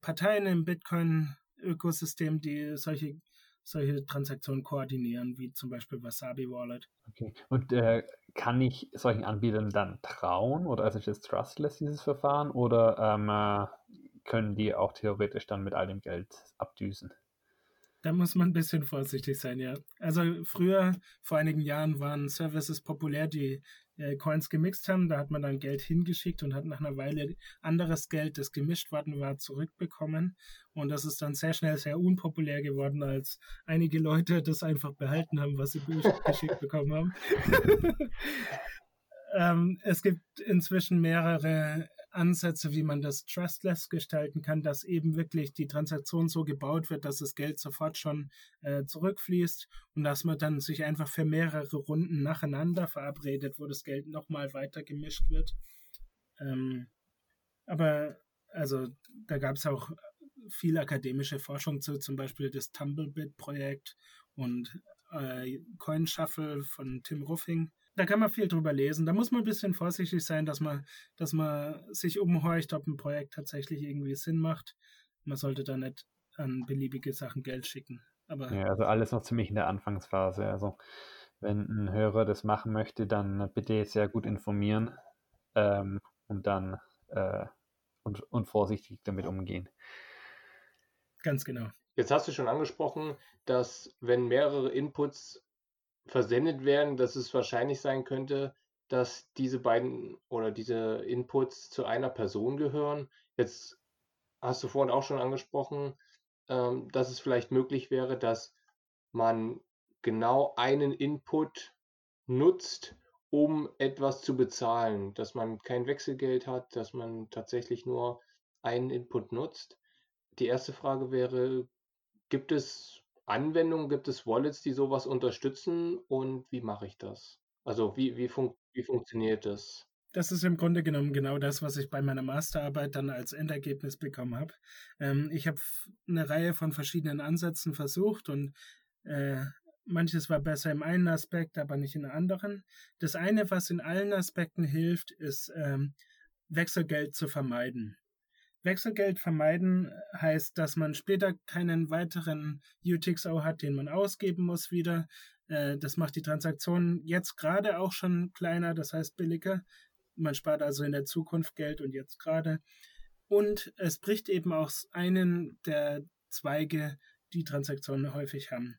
Parteien im Bitcoin-Ökosystem, die solche, solche Transaktionen koordinieren, wie zum Beispiel Wasabi Wallet. Okay. Und äh, kann ich solchen Anbietern dann trauen oder ist es trustless, dieses Verfahren, oder ähm, äh, können die auch theoretisch dann mit all dem Geld abdüsen? Da muss man ein bisschen vorsichtig sein, ja. Also früher, vor einigen Jahren, waren Services populär, die äh, Coins gemixt haben. Da hat man dann Geld hingeschickt und hat nach einer Weile anderes Geld, das gemischt worden war, zurückbekommen. Und das ist dann sehr schnell sehr unpopulär geworden, als einige Leute das einfach behalten haben, was sie geschickt bekommen haben. ähm, es gibt inzwischen mehrere Ansätze, wie man das trustless gestalten kann, dass eben wirklich die Transaktion so gebaut wird, dass das Geld sofort schon äh, zurückfließt und dass man dann sich einfach für mehrere Runden nacheinander verabredet, wo das Geld nochmal weiter gemischt wird. Ähm, aber also da gab es auch viel akademische Forschung zu, zum Beispiel das Tumblebit-Projekt und äh, Coin von Tim Ruffing da kann man viel drüber lesen. Da muss man ein bisschen vorsichtig sein, dass man, dass man sich umhorcht, ob ein Projekt tatsächlich irgendwie Sinn macht. Man sollte da nicht an beliebige Sachen Geld schicken. Aber ja, also alles noch ziemlich in der Anfangsphase. Also wenn ein Hörer das machen möchte, dann bitte sehr gut informieren ähm, und dann äh, und, und vorsichtig damit umgehen. Ganz genau. Jetzt hast du schon angesprochen, dass wenn mehrere Inputs versendet werden, dass es wahrscheinlich sein könnte, dass diese beiden oder diese Inputs zu einer Person gehören. Jetzt hast du vorhin auch schon angesprochen, ähm, dass es vielleicht möglich wäre, dass man genau einen Input nutzt, um etwas zu bezahlen, dass man kein Wechselgeld hat, dass man tatsächlich nur einen Input nutzt. Die erste Frage wäre, gibt es Anwendungen, gibt es Wallets, die sowas unterstützen und wie mache ich das? Also wie, wie, fun wie funktioniert das? Das ist im Grunde genommen genau das, was ich bei meiner Masterarbeit dann als Endergebnis bekommen habe. Ähm, ich habe eine Reihe von verschiedenen Ansätzen versucht und äh, manches war besser im einen Aspekt, aber nicht in anderen. Das eine, was in allen Aspekten hilft, ist ähm, Wechselgeld zu vermeiden. Wechselgeld vermeiden heißt, dass man später keinen weiteren UTXO hat, den man ausgeben muss wieder. Äh, das macht die Transaktion jetzt gerade auch schon kleiner, das heißt billiger. Man spart also in der Zukunft Geld und jetzt gerade. Und es bricht eben auch einen der Zweige, die Transaktionen häufig haben.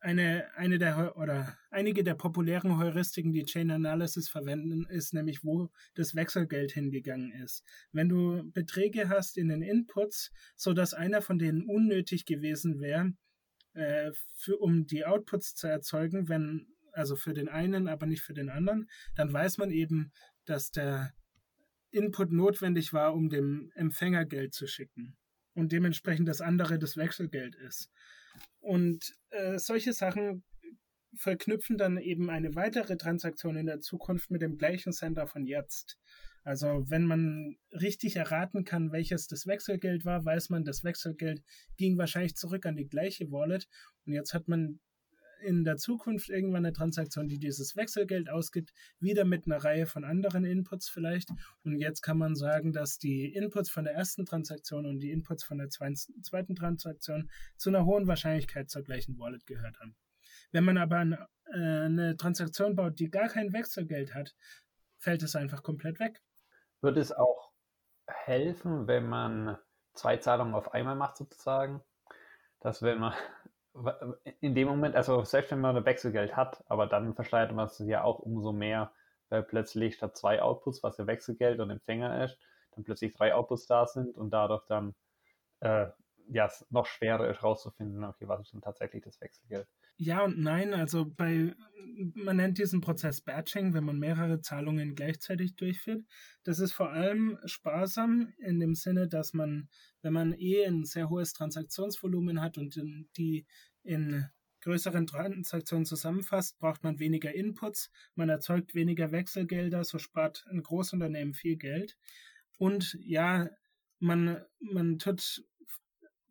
Eine, eine der oder einige der populären Heuristiken, die Chain Analysis verwenden, ist nämlich, wo das Wechselgeld hingegangen ist. Wenn du Beträge hast in den Inputs, so dass einer von denen unnötig gewesen wäre, äh, um die Outputs zu erzeugen, wenn also für den einen, aber nicht für den anderen, dann weiß man eben, dass der Input notwendig war, um dem Empfänger Geld zu schicken und dementsprechend das andere das Wechselgeld ist. Und äh, solche Sachen verknüpfen dann eben eine weitere Transaktion in der Zukunft mit dem gleichen Sender von jetzt. Also wenn man richtig erraten kann, welches das Wechselgeld war, weiß man, das Wechselgeld ging wahrscheinlich zurück an die gleiche Wallet und jetzt hat man in der Zukunft irgendwann eine Transaktion, die dieses Wechselgeld ausgibt, wieder mit einer Reihe von anderen Inputs vielleicht. Und jetzt kann man sagen, dass die Inputs von der ersten Transaktion und die Inputs von der zweiten Transaktion zu einer hohen Wahrscheinlichkeit zur gleichen Wallet gehört haben. Wenn man aber eine, äh, eine Transaktion baut, die gar kein Wechselgeld hat, fällt es einfach komplett weg. Würde es auch helfen, wenn man zwei Zahlungen auf einmal macht sozusagen? Dass wenn man in dem Moment, also selbst wenn man Wechselgeld hat, aber dann verschleiert man es ja auch umso mehr, weil plötzlich statt zwei Outputs, was ja Wechselgeld und Empfänger ist, dann plötzlich drei Outputs da sind und dadurch dann äh, ja es noch schwerer ist rauszufinden, okay, was ist denn tatsächlich das Wechselgeld. Ja und nein, also bei man nennt diesen Prozess Batching, wenn man mehrere Zahlungen gleichzeitig durchführt. Das ist vor allem sparsam in dem Sinne, dass man, wenn man eh ein sehr hohes Transaktionsvolumen hat und die in größeren Transaktionen zusammenfasst, braucht man weniger Inputs, man erzeugt weniger Wechselgelder, so spart ein Großunternehmen viel Geld. Und ja, man, man tut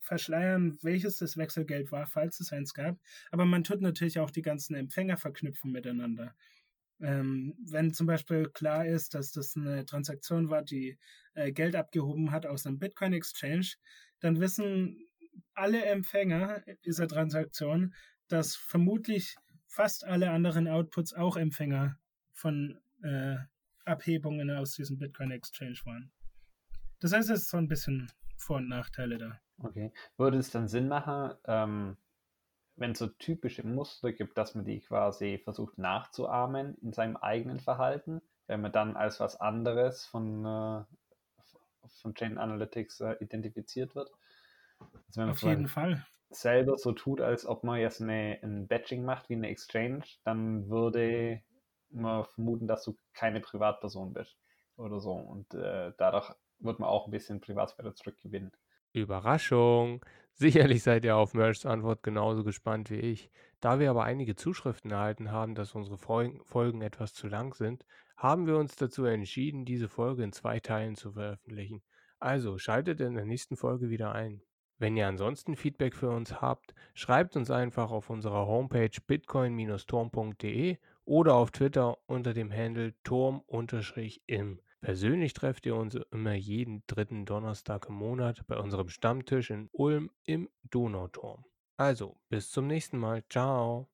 verschleiern, welches das Wechselgeld war, falls es eins gab, aber man tut natürlich auch die ganzen Empfänger verknüpfen miteinander. Ähm, wenn zum Beispiel klar ist, dass das eine Transaktion war, die äh, Geld abgehoben hat aus einem Bitcoin-Exchange, dann wissen alle Empfänger dieser Transaktion, dass vermutlich fast alle anderen Outputs auch Empfänger von äh, Abhebungen aus diesem Bitcoin Exchange waren. Das heißt, es ist so ein bisschen Vor- und Nachteile da. Okay. Würde es dann Sinn machen, ähm, wenn es so typische Muster gibt, dass man die quasi versucht nachzuahmen in seinem eigenen Verhalten, wenn man dann als was anderes von, äh, von Chain Analytics äh, identifiziert wird? Also Auf jeden Fall. Selber so tut, als ob man jetzt eine, ein Batching macht wie eine Exchange, dann würde man vermuten, dass du keine Privatperson bist. oder so. Und äh, dadurch wird man auch ein bisschen Privatsphäre zurückgewinnen. Überraschung! Sicherlich seid ihr auf Merchs Antwort genauso gespannt wie ich. Da wir aber einige Zuschriften erhalten haben, dass unsere Folgen etwas zu lang sind, haben wir uns dazu entschieden, diese Folge in zwei Teilen zu veröffentlichen. Also schaltet in der nächsten Folge wieder ein. Wenn ihr ansonsten Feedback für uns habt, schreibt uns einfach auf unserer Homepage bitcoin-turm.de oder auf Twitter unter dem Handle turm-im. Persönlich trefft ihr uns immer jeden dritten Donnerstag im Monat bei unserem Stammtisch in Ulm im Donauturm. Also, bis zum nächsten Mal. Ciao.